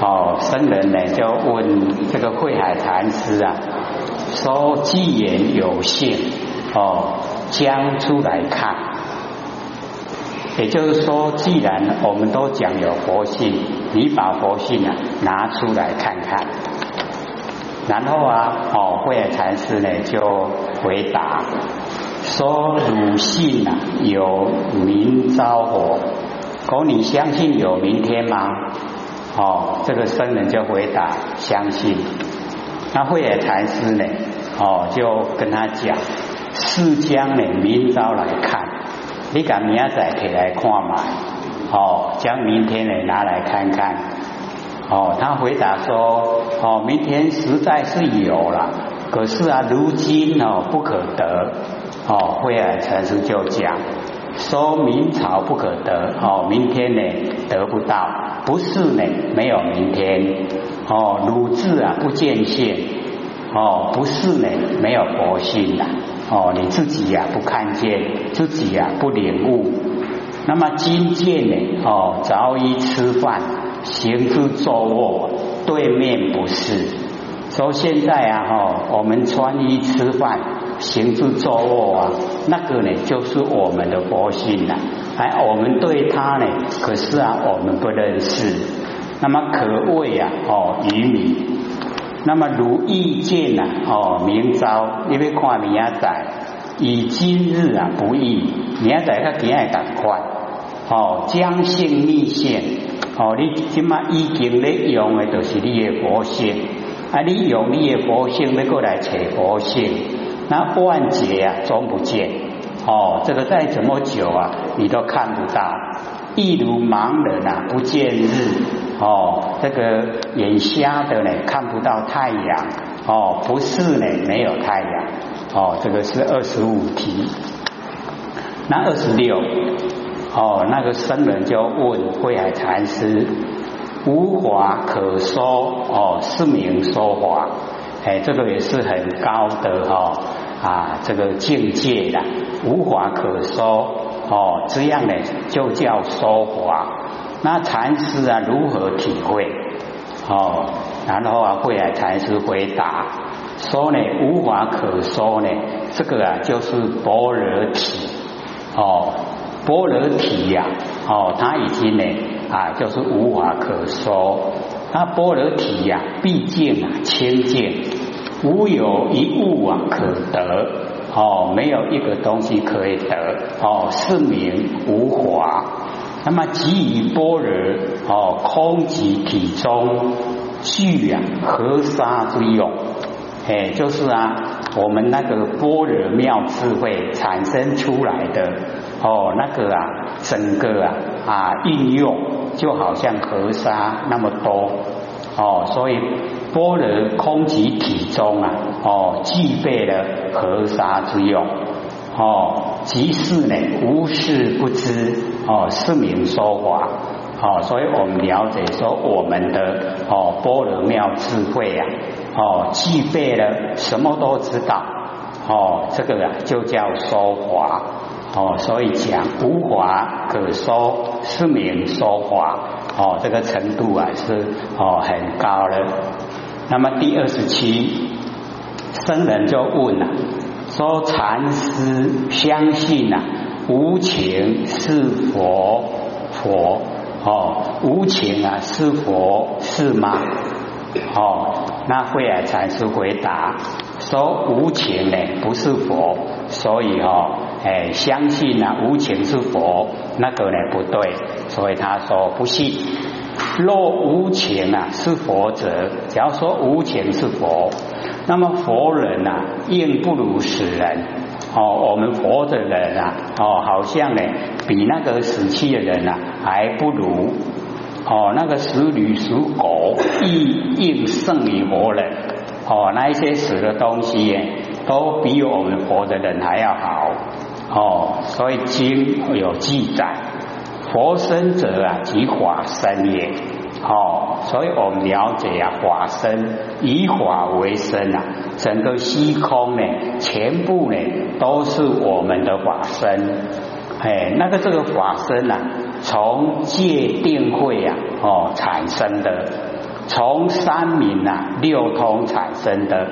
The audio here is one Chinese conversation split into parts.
哦，僧人呢就问这个慧海禅师啊，说既然有幸哦，将出来看，也就是说，既然我们都讲有佛性，你把佛性啊拿出来看看。然后啊，哦，慧海禅师呢就回答说：汝信啊，有明朝火。可，你相信有明天吗？哦，这个僧人就回答相信。那慧眼禅师呢？哦，就跟他讲，是将呢明朝来看，你敢明仔可以来看嘛？哦，将明天呢拿来看看。哦，他回答说，哦，明天实在是有了，可是啊，如今哦不可得。哦，慧眼禅师就讲。说明朝不可得哦，明天呢得不到，不是呢没有明天哦，汝智啊不见现哦，不是呢没有佛性呐哦，你自己呀不看见，自己呀不领悟，那么今见呢哦，早已吃饭，行之坐卧，对面不是，说现在啊哈，我们穿衣吃饭。行住坐卧啊，那个呢就是我们的佛性呐。哎，我们对他呢，可是啊，我们不认识。那么可谓啊，哦，愚民。那么如意见呐，哦，明朝你要看明仔，以今日啊不易，明仔较今日赶快。哦，将性逆现，哦，你今嘛已经咧用的都是你的佛性，啊，你用你的佛性要过来找佛性。那万劫啊，终不见哦。这个再怎么久啊，你都看不到。一如盲人啊，不见日哦。这个眼瞎的呢，看不到太阳哦。不是呢，没有太阳哦。这个是二十五题。那二十六哦，那个僧人就问慧海禅师：无法可说哦，是名说法。哎，这个也是很高的哈啊，这个境界的无法可说哦，这样呢就叫说法。那禅师啊如何体会哦？然后啊，慧海禅师回答说呢，无法可说呢，这个啊就是般若体哦，般若体呀哦，他已经呢啊就是无法可说。那般若体呀，毕竟啊清净，无有一物啊可得哦，没有一个东西可以得哦，是名无华。那么即于般若哦，空即体中聚啊河沙之用，哎，就是啊，我们那个般若妙智慧产生出来的哦，那个啊，整个啊啊应用。就好像河沙那么多哦，所以般若空即体中啊哦，具备了河沙之用哦，即是呢无事不知哦，是名说法哦，所以我们了解说我们的哦般若妙智慧啊哦，具备了什么都知道哦，这个啊就叫说法。哦，所以讲无法可说，是名说法。哦，这个程度啊是哦很高了。那么第二十七，僧人就问了，说禅师相信啊，无情是佛佛哦，无情啊是佛是吗？哦，那慧耳禅师回答说无情呢不是佛，所以哦。哎，相信啊，无情是佛，那个呢不对，所以他说不信。若无情啊是佛者，只要说无情是佛，那么佛人啊，应不如死人。哦，我们活的人啊，哦，好像呢比那个死去的人啊还不如。哦，那个死驴属狗，亦应胜于活人。哦，那一些死的东西，都比我们活的人还要好。哦，所以经有记载，佛身者啊，即法身也。哦，所以我们了解啊，法身以法为身啊，整个虚空呢，全部呢都是我们的法身。哎，那个这个法身啊，从界定会啊，哦产生的。从三明啊六通产生的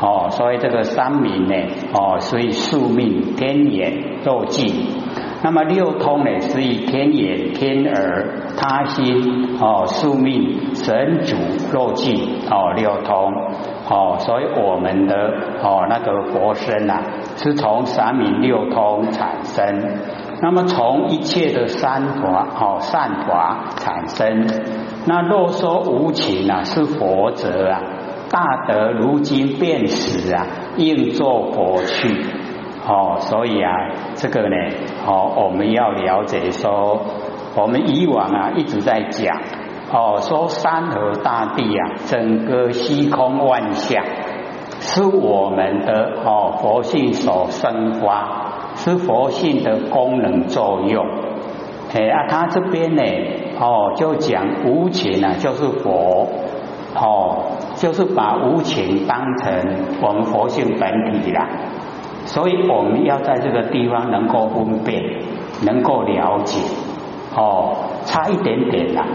哦，所以这个三明呢哦，所以宿命天眼肉尽。那么六通呢，是以天眼、天耳、他心哦，宿命、神主、肉尽哦，六通哦，所以我们的哦那个佛身呐，是从三明六通产生。那么从一切的三法哦善法产生。那若说无情啊，是佛者啊，大德如今便死啊，应作佛去。哦，所以啊，这个呢，哦，我们要了解说，我们以往啊一直在讲，哦，说山河大地啊，整个虚空万象，是我们的哦佛性所生发，是佛性的功能作用。哎啊，他这边呢，哦，就讲无情啊，就是佛，哦，就是把无情当成我们佛性本体啦。所以我们要在这个地方能够分辨，能够了解，哦，差一点点啦，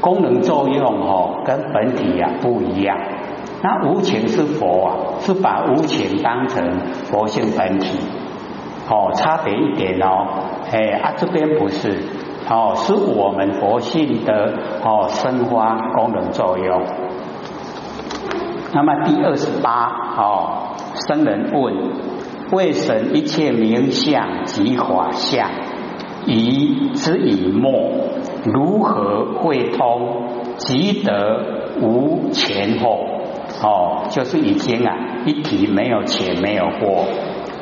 功能作用哦跟本体呀不一样。那无情是佛啊，是把无情当成佛性本体，哦，差别一点哦，哎啊这边不是，哦是我们佛性的哦生发功能作用。那么第二十八哦，僧人问。为神一切名相及法相，以之以末，如何会通？即得无前后？哦，就是已经啊，一提没有前没有后。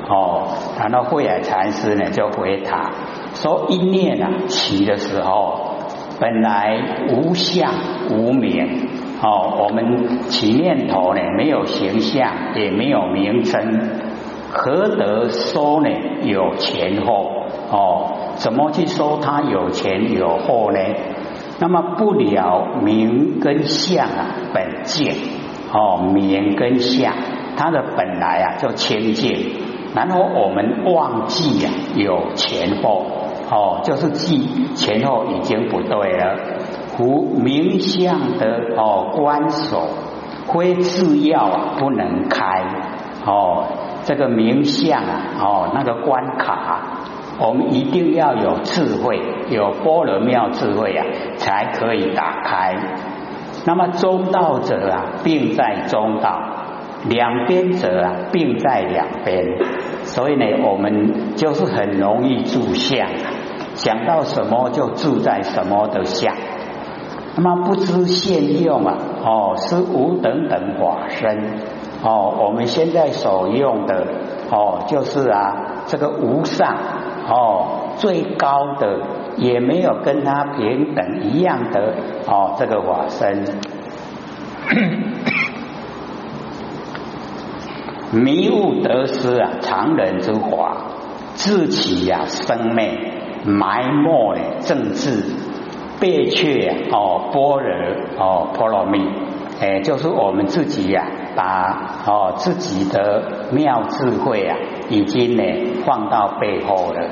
哦，然后慧海禅师呢就回答说：一念啊起的时候，本来无相无名。哦，我们起念头呢，没有形象，也没有名称。何得说呢？有前后哦？怎么去说它有前有后呢？那么不了名跟相啊，本见哦，名跟相它的本来啊就千界，然后我们忘记呀有前后哦，就是记前后已经不对了。无名相的哦关锁，非自要不能开哦。这个名相啊，哦，那个关卡，我们一定要有智慧，有般若妙智慧啊，才可以打开。那么中道者啊，并在中道；两边者啊，并在两边。所以呢，我们就是很容易住相，想到什么就住在什么的相。那么不知现用啊，哦，是无等等法身。哦，我们现在所用的哦，就是啊，这个无上哦，最高的也没有跟他平等一样的哦，这个法身，迷雾得失啊，常人之法，自起呀生灭，埋没呢政治，背却哦般若哦波罗蜜，哎，就是我们自己呀。把哦自己的妙智慧啊，已经呢放到背后了，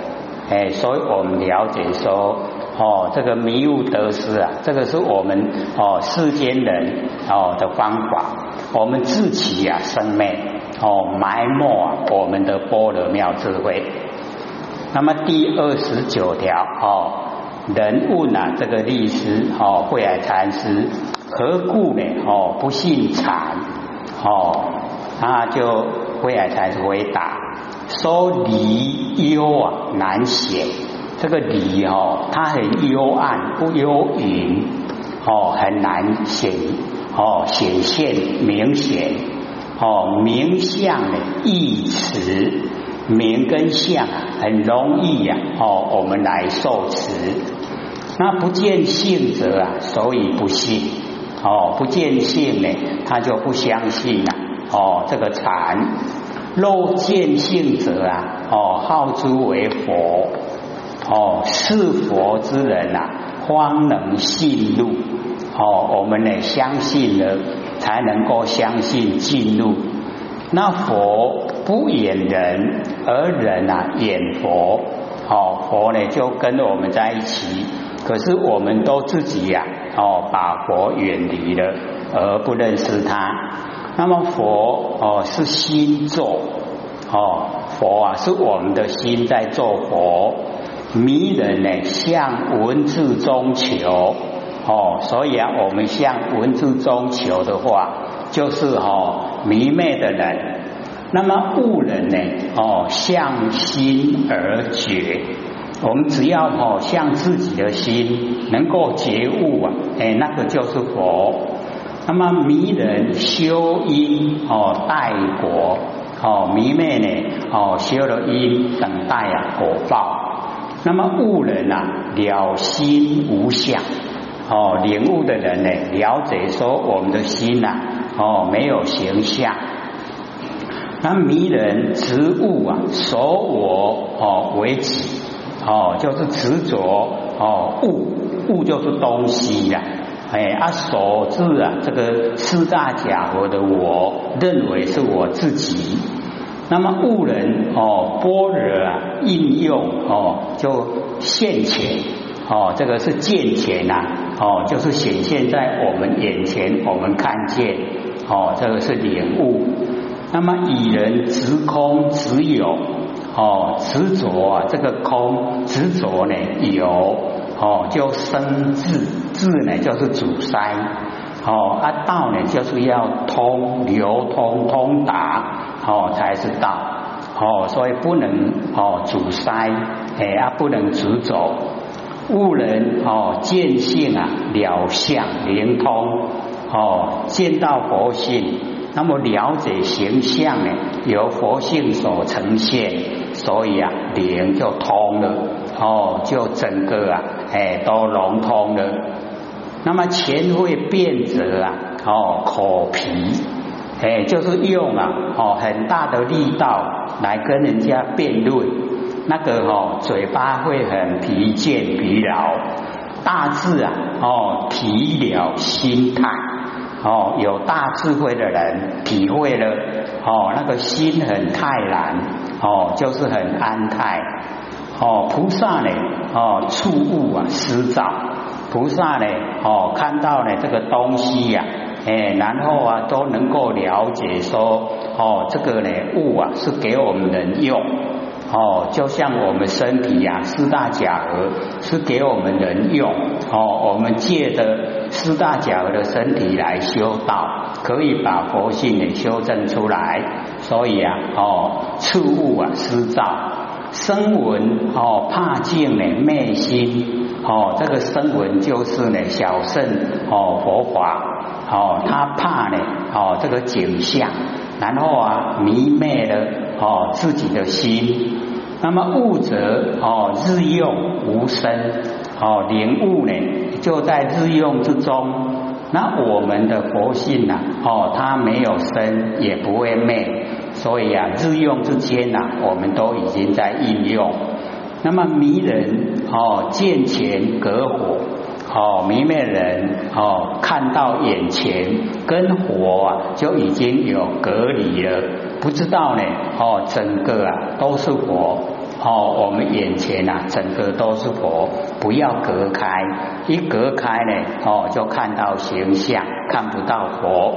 哎，所以我们了解说哦，这个迷雾得失啊，这个是我们哦世间人哦的方法，我们自己啊生灭哦埋没我们的般若妙智慧。那么第二十九条哦，人问啊这个律师哦慧海禅师何故呢？哦不信禅？哦，他就慧海禅师回答说：“离幽啊难显，这个离哦，它很幽暗不幽隐哦，很难显哦显现明显。哦明相的义词，明跟相很容易呀哦，我们来受持。那不见性者啊，所以不信。”哦，不见性呢，他就不相信了。哦，这个禅，若见性者啊，哦，号诸为佛。哦，是佛之人啊，方能信入。哦，我们呢相信了，才能够相信进入。那佛不演人，而人啊演佛。哦，佛呢就跟我们在一起，可是我们都自己呀。哦，把佛远离了而不认识他。那么佛哦是心做哦，佛啊是我们的心在做佛，迷人呢向文字中求哦，所以啊我们向文字中求的话，就是哦迷昧的人。那么悟人呢？哦，向心而觉。我们只要哦，向自己的心能够觉悟啊，哎，那个就是佛。那么迷人修因哦，待果哦，迷妹呢哦，修了因等待啊果报。那么悟人啊，了心无相哦，领悟的人呢，了解说我们的心呐哦，没有形象。那迷人执物啊，守我哦为己哦，就是执着哦物物就是东西呀，哎啊所知啊这个四大假合的我认为是我自己，那么物人哦般若啊应用哦就现前哦这个是见前呐哦就是显现在我们眼前，我们看见哦这个是领悟。那么以人执空执有哦执着啊这个空执着呢有哦就生智智呢就是阻塞哦啊道呢就是要通流通通达哦才是道哦所以不能哦阻塞哎啊不能执着悟人哦见性啊了相灵通哦见到佛性。那么了解形象呢，由佛性所呈现，所以啊，灵就通了哦，就整个啊，哎，都融通了。那么前会辩者啊，哦，口皮，哎，就是用啊，哦，很大的力道来跟人家辩论，那个哦，嘴巴会很疲倦疲劳，大致啊，哦，体了心态。哦，有大智慧的人体会了哦，那个心很泰然哦，就是很安泰哦。菩萨呢哦，触物啊思照，菩萨呢哦，看到呢这个东西呀，哎，然后啊都能够了解说哦，这个呢物啊是给我们人用。哦，就像我们身体呀，四大假合是给我们人用哦，我们借着四大假合的身体来修道，可以把佛性呢修正出来。所以啊，哦，触物啊失照，声闻哦怕境呢昧心哦，这个声闻就是呢小圣哦佛法哦，他怕呢哦这个景象，然后啊迷昧了哦自己的心。那么物则哦日用无生哦灵悟呢就在日用之中。那我们的佛性呐哦它没有生也不会灭，所以啊日用之间呐我们都已经在应用。那么迷人哦见前隔火哦迷灭人哦看到眼前跟火啊就已经有隔离了，不知道呢哦整个啊都是佛。哦，我们眼前啊，整个都是佛，不要隔开，一隔开呢，哦，就看到形象，看不到佛。